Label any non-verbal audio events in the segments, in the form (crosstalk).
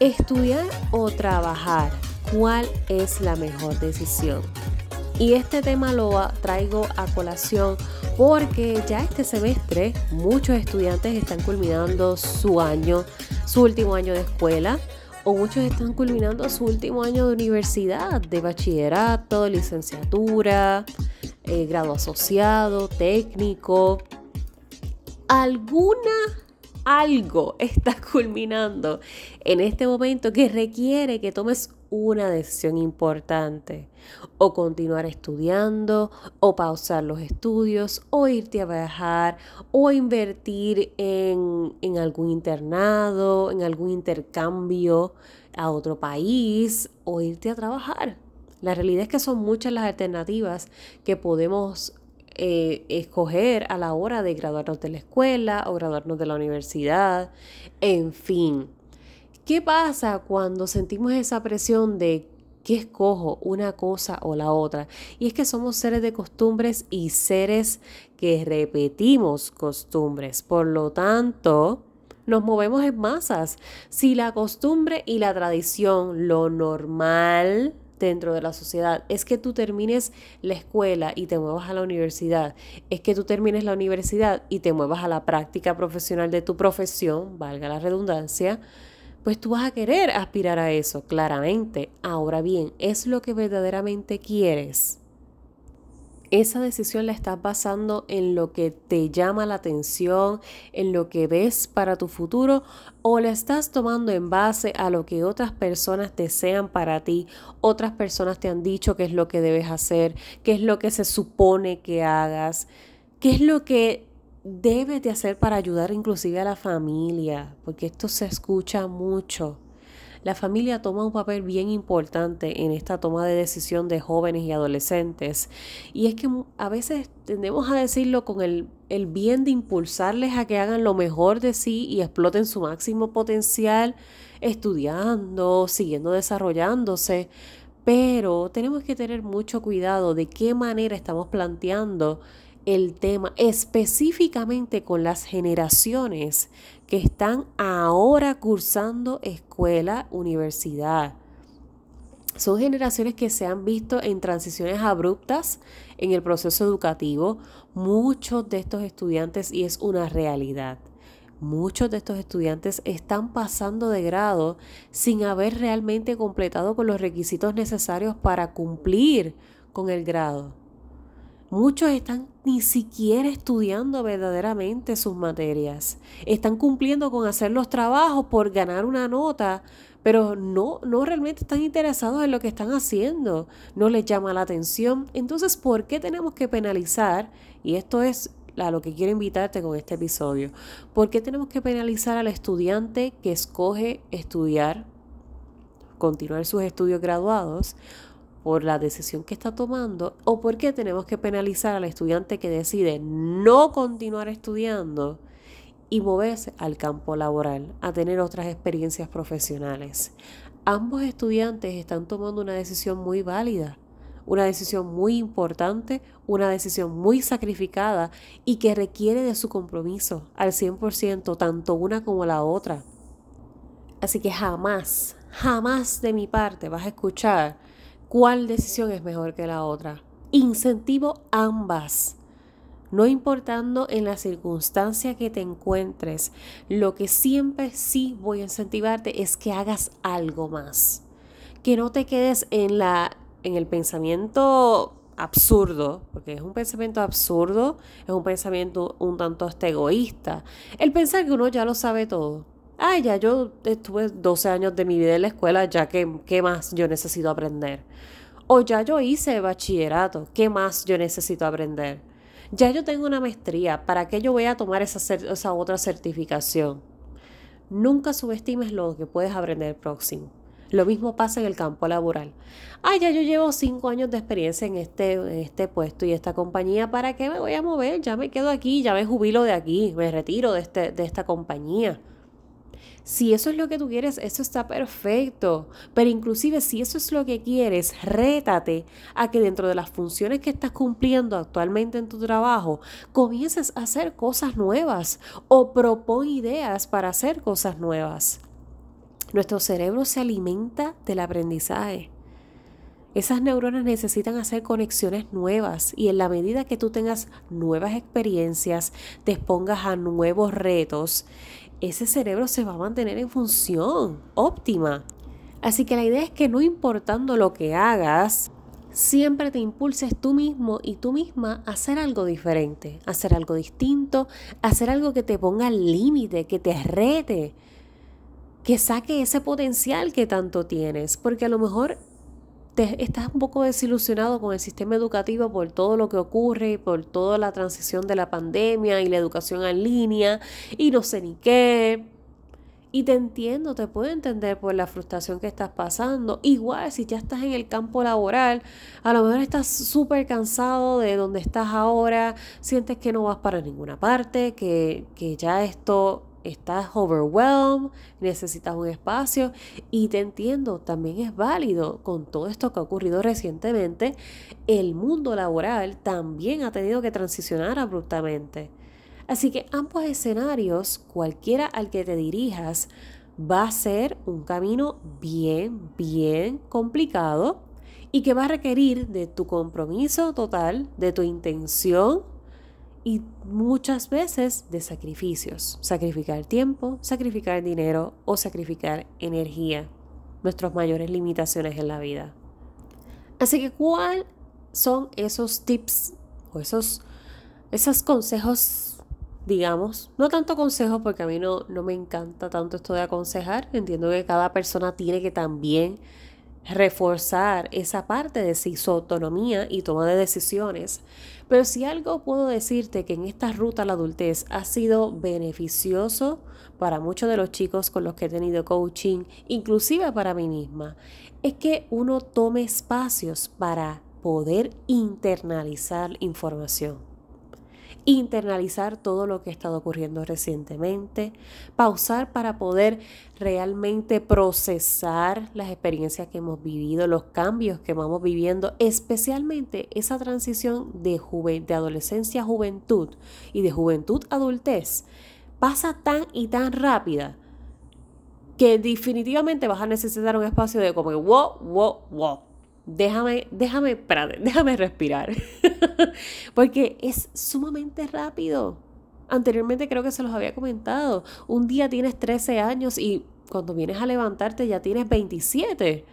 Estudiar o trabajar, ¿cuál es la mejor decisión? Y este tema lo traigo a colación porque ya este semestre muchos estudiantes están culminando su año, su último año de escuela o muchos están culminando su último año de universidad, de bachillerato, licenciatura, eh, grado asociado, técnico. Alguna algo está (laughs) culminando en este momento que requiere que tomes una decisión importante. O continuar estudiando, o pausar los estudios, o irte a viajar, o invertir en, en algún internado, en algún intercambio a otro país, o irte a trabajar. La realidad es que son muchas las alternativas que podemos eh, escoger a la hora de graduarnos de la escuela o graduarnos de la universidad, en fin. ¿Qué pasa cuando sentimos esa presión de qué escojo, una cosa o la otra? Y es que somos seres de costumbres y seres que repetimos costumbres. Por lo tanto, nos movemos en masas. Si la costumbre y la tradición, lo normal, dentro de la sociedad. Es que tú termines la escuela y te muevas a la universidad. Es que tú termines la universidad y te muevas a la práctica profesional de tu profesión, valga la redundancia. Pues tú vas a querer aspirar a eso, claramente. Ahora bien, ¿es lo que verdaderamente quieres? Esa decisión la estás basando en lo que te llama la atención, en lo que ves para tu futuro, o la estás tomando en base a lo que otras personas desean para ti, otras personas te han dicho qué es lo que debes hacer, qué es lo que se supone que hagas, qué es lo que debes de hacer para ayudar inclusive a la familia, porque esto se escucha mucho. La familia toma un papel bien importante en esta toma de decisión de jóvenes y adolescentes. Y es que a veces tendemos a decirlo con el, el bien de impulsarles a que hagan lo mejor de sí y exploten su máximo potencial estudiando, siguiendo desarrollándose. Pero tenemos que tener mucho cuidado de qué manera estamos planteando el tema específicamente con las generaciones que están ahora cursando escuela, universidad. Son generaciones que se han visto en transiciones abruptas en el proceso educativo. Muchos de estos estudiantes, y es una realidad, muchos de estos estudiantes están pasando de grado sin haber realmente completado con los requisitos necesarios para cumplir con el grado. Muchos están ni siquiera estudiando verdaderamente sus materias. Están cumpliendo con hacer los trabajos por ganar una nota, pero no, no realmente están interesados en lo que están haciendo. No les llama la atención. Entonces, ¿por qué tenemos que penalizar? Y esto es a lo que quiero invitarte con este episodio. ¿Por qué tenemos que penalizar al estudiante que escoge estudiar, continuar sus estudios graduados? Por la decisión que está tomando o por qué tenemos que penalizar al estudiante que decide no continuar estudiando y moverse al campo laboral, a tener otras experiencias profesionales. Ambos estudiantes están tomando una decisión muy válida, una decisión muy importante, una decisión muy sacrificada y que requiere de su compromiso al 100%, tanto una como la otra. Así que jamás, jamás de mi parte vas a escuchar cuál decisión es mejor que la otra. Incentivo ambas. No importando en la circunstancia que te encuentres, lo que siempre sí voy a incentivarte es que hagas algo más. Que no te quedes en la en el pensamiento absurdo, porque es un pensamiento absurdo, es un pensamiento un tanto egoísta. El pensar que uno ya lo sabe todo. Ay, ya yo estuve 12 años de mi vida en la escuela, ya que, ¿qué más yo necesito aprender? O ya yo hice bachillerato, ¿qué más yo necesito aprender? Ya yo tengo una maestría, ¿para qué yo voy a tomar esa, esa otra certificación? Nunca subestimes lo que puedes aprender próximo. Lo mismo pasa en el campo laboral. Ay, ya yo llevo cinco años de experiencia en este, en este puesto y esta compañía. ¿Para qué me voy a mover? Ya me quedo aquí, ya me jubilo de aquí, me retiro de, este, de esta compañía. Si eso es lo que tú quieres, eso está perfecto. Pero inclusive si eso es lo que quieres, rétate a que dentro de las funciones que estás cumpliendo actualmente en tu trabajo, comiences a hacer cosas nuevas o propon ideas para hacer cosas nuevas. Nuestro cerebro se alimenta del aprendizaje. Esas neuronas necesitan hacer conexiones nuevas y en la medida que tú tengas nuevas experiencias, te expongas a nuevos retos, ese cerebro se va a mantener en función óptima. Así que la idea es que no importando lo que hagas, siempre te impulses tú mismo y tú misma a hacer algo diferente, a hacer algo distinto, a hacer algo que te ponga al límite, que te rete, que saque ese potencial que tanto tienes, porque a lo mejor estás un poco desilusionado con el sistema educativo por todo lo que ocurre, por toda la transición de la pandemia y la educación en línea y no sé ni qué. Y te entiendo, te puedo entender por la frustración que estás pasando. Igual si ya estás en el campo laboral, a lo mejor estás súper cansado de donde estás ahora, sientes que no vas para ninguna parte, que, que ya esto estás overwhelmed, necesitas un espacio y te entiendo, también es válido con todo esto que ha ocurrido recientemente, el mundo laboral también ha tenido que transicionar abruptamente. Así que ambos escenarios, cualquiera al que te dirijas, va a ser un camino bien, bien complicado y que va a requerir de tu compromiso total, de tu intención y muchas veces de sacrificios. Sacrificar tiempo, sacrificar dinero o sacrificar energía. Nuestras mayores limitaciones en la vida. Así que, ¿cuáles son esos tips o esos, esos consejos, digamos? No tanto consejos porque a mí no, no me encanta tanto esto de aconsejar. Entiendo que cada persona tiene que también reforzar esa parte de sí, su autonomía y toma de decisiones. Pero si algo puedo decirte que en esta ruta a la adultez ha sido beneficioso para muchos de los chicos con los que he tenido coaching, inclusive para mí misma, es que uno tome espacios para poder internalizar información internalizar todo lo que ha estado ocurriendo recientemente, pausar para poder realmente procesar las experiencias que hemos vivido, los cambios que vamos viviendo, especialmente esa transición de, adolescencia a juventud y de juventud a adultez, pasa tan y tan rápida que definitivamente vas a necesitar un espacio de como wow, wow, wow déjame, déjame, (laughs) déjame respirar. (laughs) Porque es sumamente rápido. Anteriormente creo que se los había comentado. Un día tienes 13 años y cuando vienes a levantarte ya tienes 27.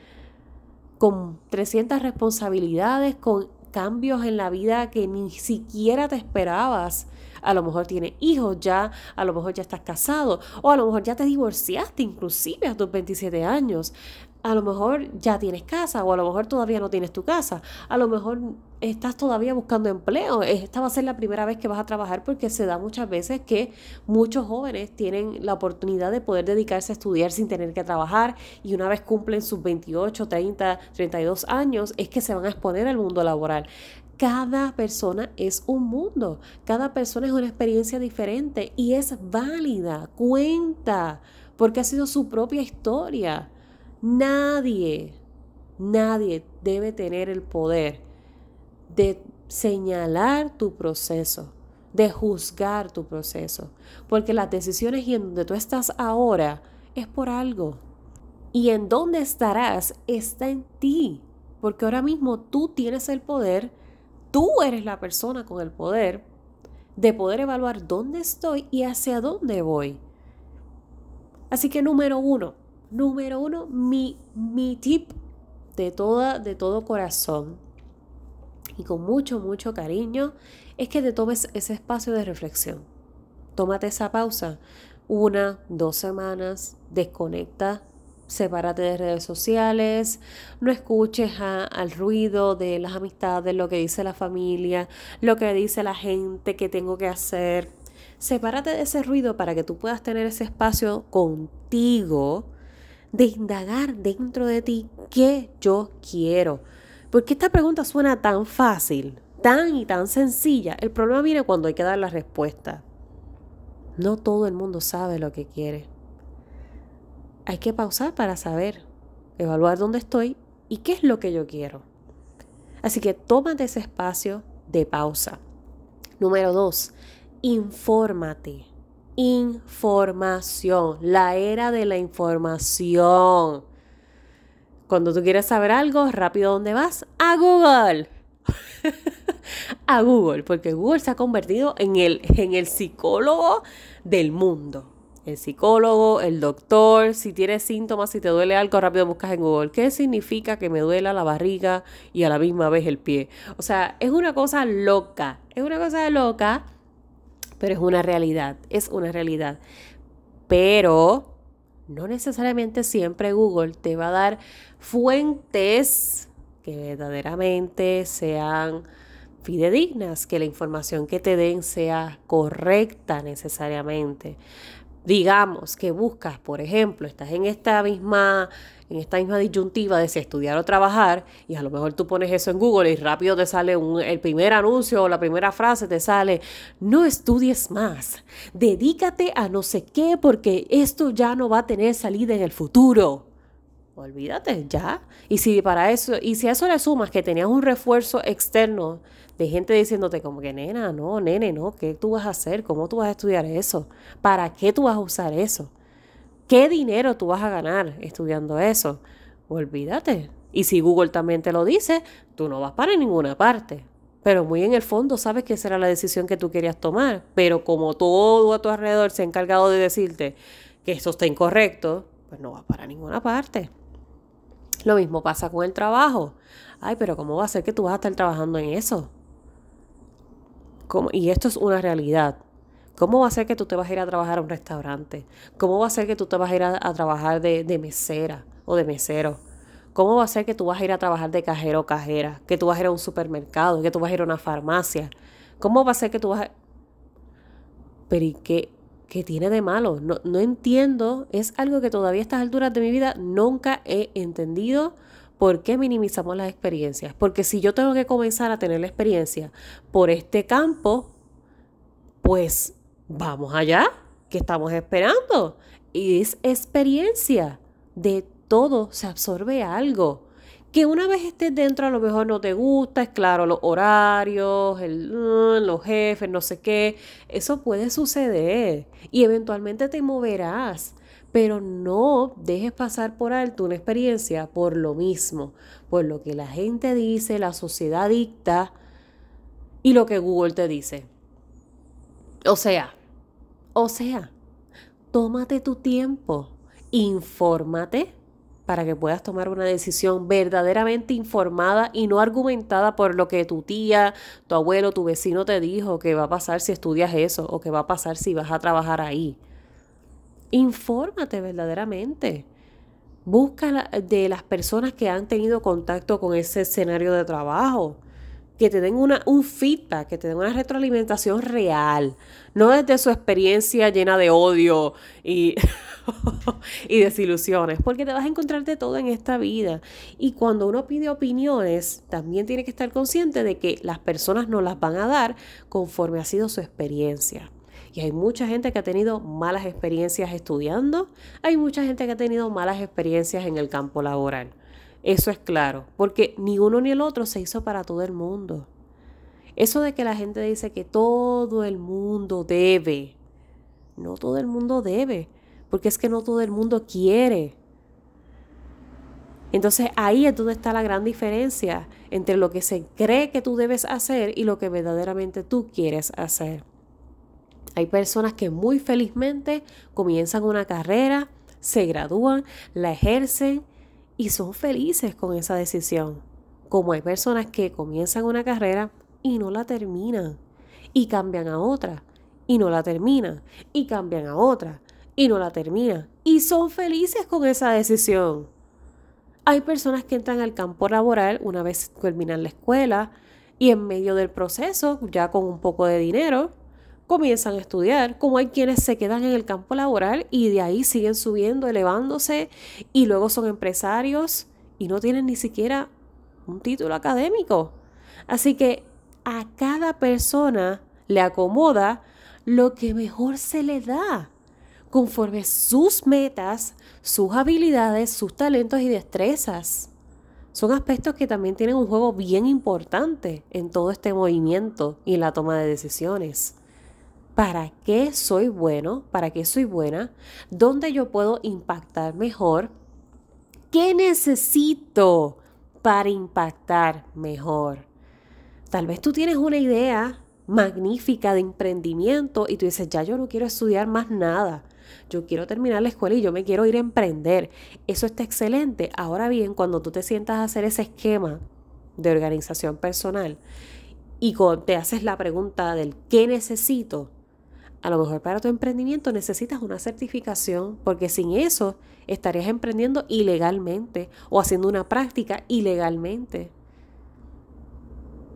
Con 300 responsabilidades, con cambios en la vida que ni siquiera te esperabas. A lo mejor tienes hijos ya, a lo mejor ya estás casado, o a lo mejor ya te divorciaste inclusive a tus 27 años a lo mejor ya tienes casa o a lo mejor todavía no tienes tu casa, a lo mejor estás todavía buscando empleo, esta va a ser la primera vez que vas a trabajar porque se da muchas veces que muchos jóvenes tienen la oportunidad de poder dedicarse a estudiar sin tener que trabajar y una vez cumplen sus 28, 30, 32 años es que se van a exponer al mundo laboral. Cada persona es un mundo, cada persona es una experiencia diferente y es válida, cuenta, porque ha sido su propia historia. Nadie, nadie debe tener el poder de señalar tu proceso, de juzgar tu proceso, porque las decisiones y en donde tú estás ahora es por algo. Y en dónde estarás está en ti, porque ahora mismo tú tienes el poder, tú eres la persona con el poder de poder evaluar dónde estoy y hacia dónde voy. Así que número uno, Número uno, mi, mi tip de, toda, de todo corazón y con mucho, mucho cariño es que te tomes ese espacio de reflexión. Tómate esa pausa, una, dos semanas, desconecta, sepárate de redes sociales, no escuches al ruido de las amistades, lo que dice la familia, lo que dice la gente que tengo que hacer. Sepárate de ese ruido para que tú puedas tener ese espacio contigo de indagar dentro de ti qué yo quiero. Porque esta pregunta suena tan fácil, tan y tan sencilla. El problema viene cuando hay que dar la respuesta. No todo el mundo sabe lo que quiere. Hay que pausar para saber, evaluar dónde estoy y qué es lo que yo quiero. Así que tómate ese espacio de pausa. Número dos, infórmate. Información, la era de la información. Cuando tú quieres saber algo, rápido, ¿dónde vas? A Google. (laughs) a Google, porque Google se ha convertido en el, en el psicólogo del mundo. El psicólogo, el doctor, si tienes síntomas, si te duele algo, rápido buscas en Google. ¿Qué significa que me duela la barriga y a la misma vez el pie? O sea, es una cosa loca, es una cosa loca, pero es una realidad, es una realidad. Pero no necesariamente siempre Google te va a dar fuentes que verdaderamente sean fidedignas, que la información que te den sea correcta necesariamente. Digamos que buscas, por ejemplo, estás en esta misma en esta misma disyuntiva de si estudiar o trabajar, y a lo mejor tú pones eso en Google y rápido te sale un, el primer anuncio o la primera frase, te sale, no estudies más, dedícate a no sé qué porque esto ya no va a tener salida en el futuro. Olvídate, ya. Y si para eso, y si a eso le sumas que tenías un refuerzo externo de gente diciéndote como que nena, no, nene, no, ¿qué tú vas a hacer? ¿Cómo tú vas a estudiar eso? ¿Para qué tú vas a usar eso? ¿Qué dinero tú vas a ganar estudiando eso? Olvídate. Y si Google también te lo dice, tú no vas para ninguna parte. Pero muy en el fondo sabes que esa era la decisión que tú querías tomar. Pero como todo a tu alrededor se ha encargado de decirte que esto está incorrecto, pues no vas para ninguna parte. Lo mismo pasa con el trabajo. Ay, pero ¿cómo va a ser que tú vas a estar trabajando en eso? Y esto es una realidad. ¿Cómo va a ser que tú te vas a ir a trabajar a un restaurante? ¿Cómo va a ser que tú te vas a ir a, trabajar de, de, mesera o de mesero? ¿Cómo va a ser que tú vas a ir a trabajar de cajero o cajera? Que tú vas a ir a un supermercado, que tú vas a ir a una farmacia. ¿Cómo va a ser que tú vas a... Pero ¿y qué, qué tiene de malo? No, no entiendo. Es algo que todavía a estas alturas de mi vida nunca he entendido ¿Por qué minimizamos las experiencias? Porque si yo tengo que comenzar a tener la experiencia por este campo, pues vamos allá, ¿qué estamos esperando? Y es experiencia, de todo se absorbe algo. Que una vez estés dentro a lo mejor no te gusta, es claro, los horarios, el, mm, los jefes, no sé qué, eso puede suceder y eventualmente te moverás pero no dejes pasar por alto una experiencia por lo mismo, por lo que la gente dice, la sociedad dicta y lo que Google te dice. O sea, o sea, tómate tu tiempo, infórmate para que puedas tomar una decisión verdaderamente informada y no argumentada por lo que tu tía, tu abuelo, tu vecino te dijo que va a pasar si estudias eso o que va a pasar si vas a trabajar ahí. Infórmate verdaderamente. Busca de las personas que han tenido contacto con ese escenario de trabajo. Que te den una, un feedback, que te den una retroalimentación real. No desde su experiencia llena de odio y, (laughs) y desilusiones. Porque te vas a encontrar de todo en esta vida. Y cuando uno pide opiniones, también tiene que estar consciente de que las personas no las van a dar conforme ha sido su experiencia. Y hay mucha gente que ha tenido malas experiencias estudiando, hay mucha gente que ha tenido malas experiencias en el campo laboral. Eso es claro, porque ni uno ni el otro se hizo para todo el mundo. Eso de que la gente dice que todo el mundo debe, no todo el mundo debe, porque es que no todo el mundo quiere. Entonces ahí es donde está la gran diferencia entre lo que se cree que tú debes hacer y lo que verdaderamente tú quieres hacer. Hay personas que muy felizmente comienzan una carrera, se gradúan, la ejercen y son felices con esa decisión. Como hay personas que comienzan una carrera y no la terminan y cambian a otra y no la terminan y cambian a otra y no la terminan y son felices con esa decisión. Hay personas que entran al campo laboral una vez terminan la escuela y en medio del proceso, ya con un poco de dinero, comienzan a estudiar, como hay quienes se quedan en el campo laboral y de ahí siguen subiendo, elevándose y luego son empresarios y no tienen ni siquiera un título académico. Así que a cada persona le acomoda lo que mejor se le da, conforme sus metas, sus habilidades, sus talentos y destrezas. Son aspectos que también tienen un juego bien importante en todo este movimiento y en la toma de decisiones. ¿Para qué soy bueno? ¿Para qué soy buena? ¿Dónde yo puedo impactar mejor? ¿Qué necesito para impactar mejor? Tal vez tú tienes una idea magnífica de emprendimiento y tú dices, ya yo no quiero estudiar más nada. Yo quiero terminar la escuela y yo me quiero ir a emprender. Eso está excelente. Ahora bien, cuando tú te sientas a hacer ese esquema de organización personal y te haces la pregunta del qué necesito, a lo mejor para tu emprendimiento necesitas una certificación porque sin eso estarías emprendiendo ilegalmente o haciendo una práctica ilegalmente.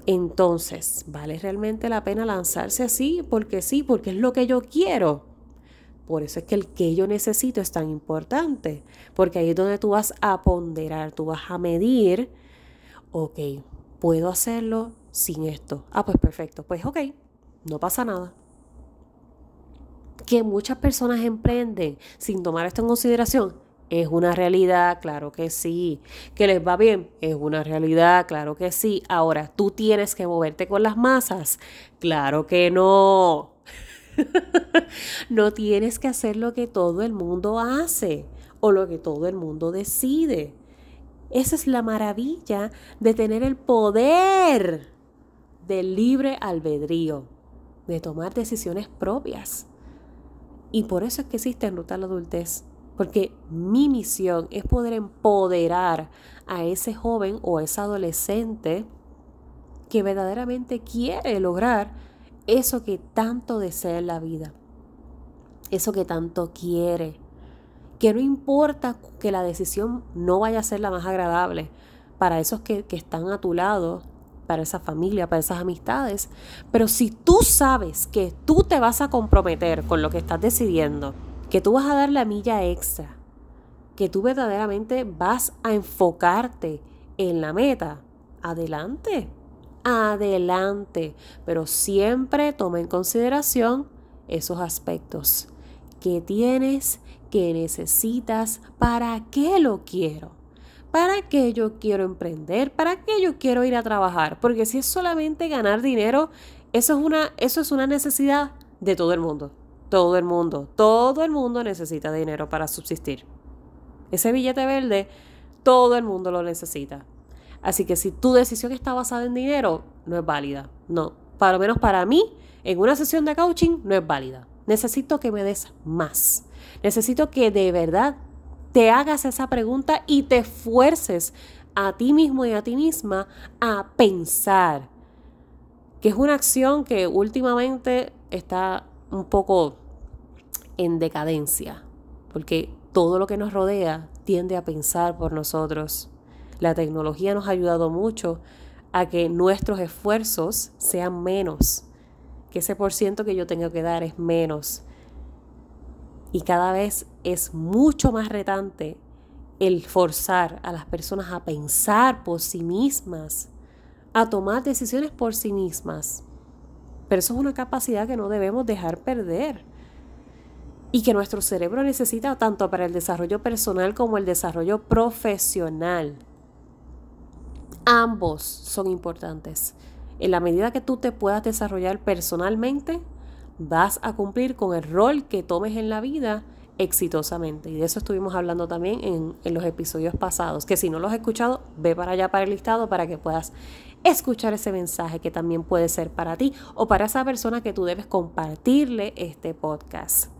Entonces, ¿vale realmente la pena lanzarse así? Porque sí, porque es lo que yo quiero. Por eso es que el que yo necesito es tan importante, porque ahí es donde tú vas a ponderar, tú vas a medir, ok, puedo hacerlo sin esto. Ah, pues perfecto, pues ok, no pasa nada. Que muchas personas emprenden sin tomar esto en consideración, es una realidad, claro que sí. Que les va bien, es una realidad, claro que sí. Ahora, ¿tú tienes que moverte con las masas? Claro que no. (laughs) no tienes que hacer lo que todo el mundo hace o lo que todo el mundo decide. Esa es la maravilla de tener el poder del libre albedrío, de tomar decisiones propias. Y por eso es que existe en Ruta a la Adultez porque mi misión es poder empoderar a ese joven o ese adolescente que verdaderamente quiere lograr eso que tanto desea en la vida, eso que tanto quiere, que no importa que la decisión no vaya a ser la más agradable para esos que, que están a tu lado, para esa familia, para esas amistades, pero si tú sabes que tú te vas a comprometer con lo que estás decidiendo, que tú vas a dar la milla extra, que tú verdaderamente vas a enfocarte en la meta, adelante, adelante, pero siempre toma en consideración esos aspectos que tienes, que necesitas, para qué lo quiero. ¿Para qué yo quiero emprender? ¿Para qué yo quiero ir a trabajar? Porque si es solamente ganar dinero, eso es una, eso es una necesidad de todo el mundo. Todo el mundo, todo el mundo necesita dinero para subsistir. Ese billete verde, todo el mundo lo necesita. Así que si tu decisión está basada en dinero, no es válida. No, para lo menos para mí, en una sesión de coaching no es válida. Necesito que me des más. Necesito que de verdad te hagas esa pregunta y te fuerces a ti mismo y a ti misma a pensar, que es una acción que últimamente está un poco en decadencia, porque todo lo que nos rodea tiende a pensar por nosotros. La tecnología nos ha ayudado mucho a que nuestros esfuerzos sean menos, que ese por ciento que yo tengo que dar es menos. Y cada vez es mucho más retante el forzar a las personas a pensar por sí mismas, a tomar decisiones por sí mismas. Pero eso es una capacidad que no debemos dejar perder y que nuestro cerebro necesita tanto para el desarrollo personal como el desarrollo profesional. Ambos son importantes. En la medida que tú te puedas desarrollar personalmente, vas a cumplir con el rol que tomes en la vida exitosamente. Y de eso estuvimos hablando también en, en, los episodios pasados, que si no los has escuchado, ve para allá para el listado para que puedas escuchar ese mensaje que también puede ser para ti o para esa persona que tú debes compartirle este podcast.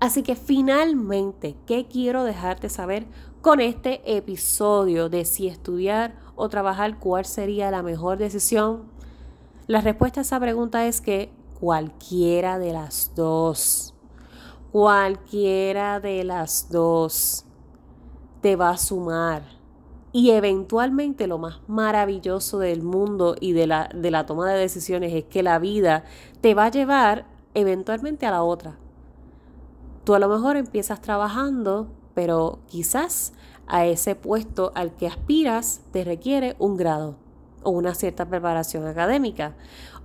Así que finalmente, ¿qué quiero dejarte saber con este episodio de si estudiar o trabajar, cuál sería la mejor decisión? La respuesta a esa pregunta es que cualquiera de las dos, cualquiera de las dos te va a sumar Y eventualmente lo más maravilloso del mundo y de la, de la toma de decisiones es que la vida te va a llevar eventualmente a la otra. Tú a lo mejor empiezas trabajando, pero quizás a ese puesto al que aspiras te requiere un grado o una cierta preparación académica.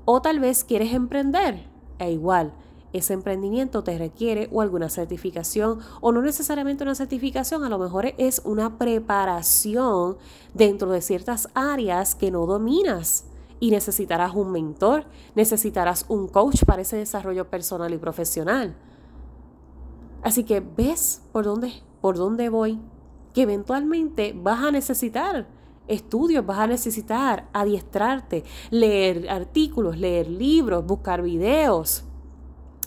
O tal vez quieres emprender, e igual, ese emprendimiento te requiere o alguna certificación o no necesariamente una certificación, a lo mejor es una preparación dentro de ciertas áreas que no dominas y necesitarás un mentor, necesitarás un coach para ese desarrollo personal y profesional. Así que ves por dónde, por dónde voy, que eventualmente vas a necesitar estudios, vas a necesitar adiestrarte, leer artículos, leer libros, buscar videos,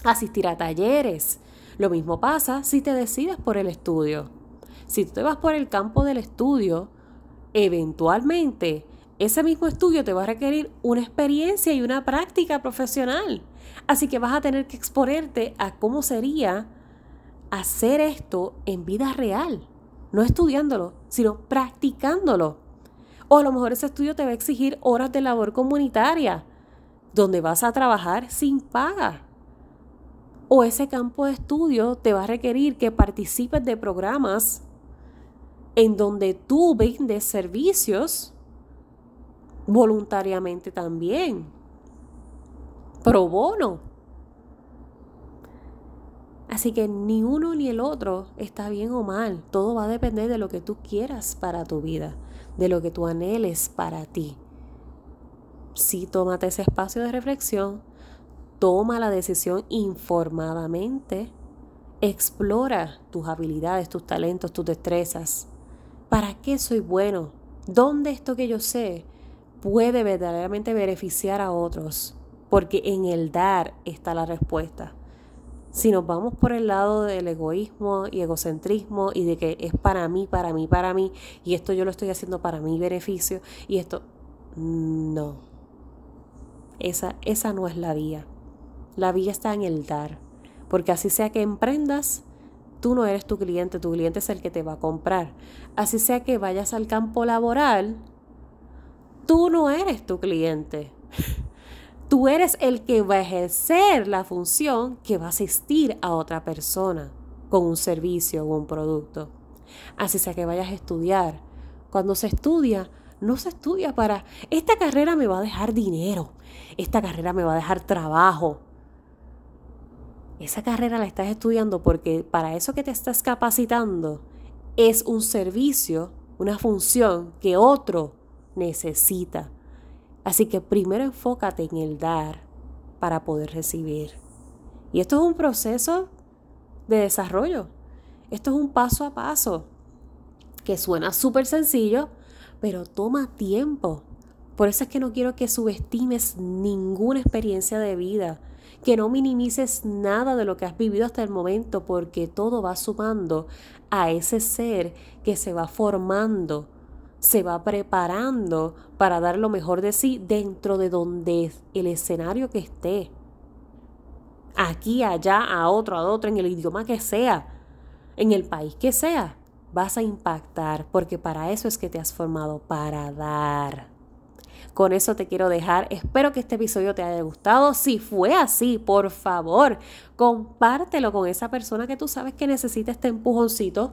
asistir a talleres. Lo mismo pasa si te decides por el estudio. Si tú te vas por el campo del estudio, eventualmente ese mismo estudio te va a requerir una experiencia y una práctica profesional. Así que vas a tener que exponerte a cómo sería hacer esto en vida real. No estudiándolo, sino practicándolo. O a lo mejor ese estudio te va a exigir horas de labor comunitaria, donde vas a trabajar sin paga. O ese campo de estudio te va a requerir que participes de programas en donde tú vendes servicios voluntariamente también, pro bono. Así que ni uno ni el otro está bien o mal. Todo va a depender de lo que tú quieras para tu vida, de lo que tú anheles para ti. Si tómate ese espacio de reflexión, toma la decisión informadamente, explora tus habilidades, tus talentos, tus destrezas. ¿Para qué soy bueno? ¿Dónde esto que yo sé puede verdaderamente beneficiar a otros, porque en el dar está la respuesta. Si nos vamos por el lado del egoísmo y egocentrismo y de que es para mí, para mí, para mí, y esto yo lo estoy haciendo para mi beneficio, y esto, no. Esa, esa no es la vía. La vía está en el dar, porque así sea que emprendas, tú no eres tu cliente, tu cliente es el que te va a comprar. Así sea que vayas al campo laboral, tú no eres tu cliente. (laughs) Tú eres el que va a ejercer la función que va a asistir a otra persona con un servicio o un producto. Así sea que vayas a estudiar. Cuando se estudia, no se estudia para, esta carrera me va a dejar dinero, esta carrera me va a dejar trabajo. Esa carrera la estás estudiando porque para eso que te estás capacitando es un servicio, una función que otro necesita. Así que primero enfócate en el dar para poder recibir. Y esto es un proceso de desarrollo. Esto es un paso a paso que suena súper sencillo, pero toma tiempo. Por eso es que no quiero que subestimes ninguna experiencia de vida, que no minimices nada de lo que has vivido hasta el momento, porque todo va sumando a ese ser que se va formando se va preparando para dar lo mejor de sí dentro de donde el escenario que esté. Aquí, allá, a otro, a otro, en el idioma que sea, en el país que sea, vas a impactar, porque para eso es que te has formado, para dar. Con eso te quiero dejar. Espero que este episodio te haya gustado. Si fue así, por favor, compártelo con esa persona que tú sabes que necesita este empujoncito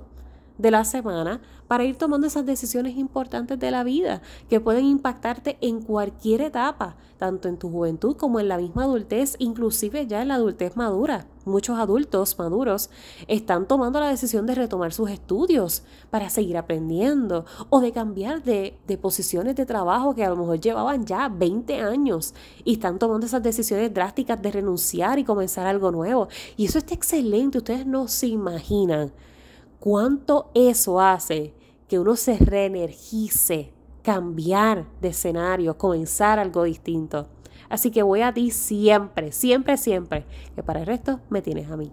de la semana para ir tomando esas decisiones importantes de la vida que pueden impactarte en cualquier etapa, tanto en tu juventud como en la misma adultez, inclusive ya en la adultez madura. Muchos adultos maduros están tomando la decisión de retomar sus estudios para seguir aprendiendo o de cambiar de, de posiciones de trabajo que a lo mejor llevaban ya 20 años y están tomando esas decisiones drásticas de renunciar y comenzar algo nuevo. Y eso está excelente, ustedes no se imaginan cuánto eso hace que uno se reenergice, cambiar de escenario, comenzar algo distinto. Así que voy a ti siempre, siempre, siempre, que para el resto me tienes a mí.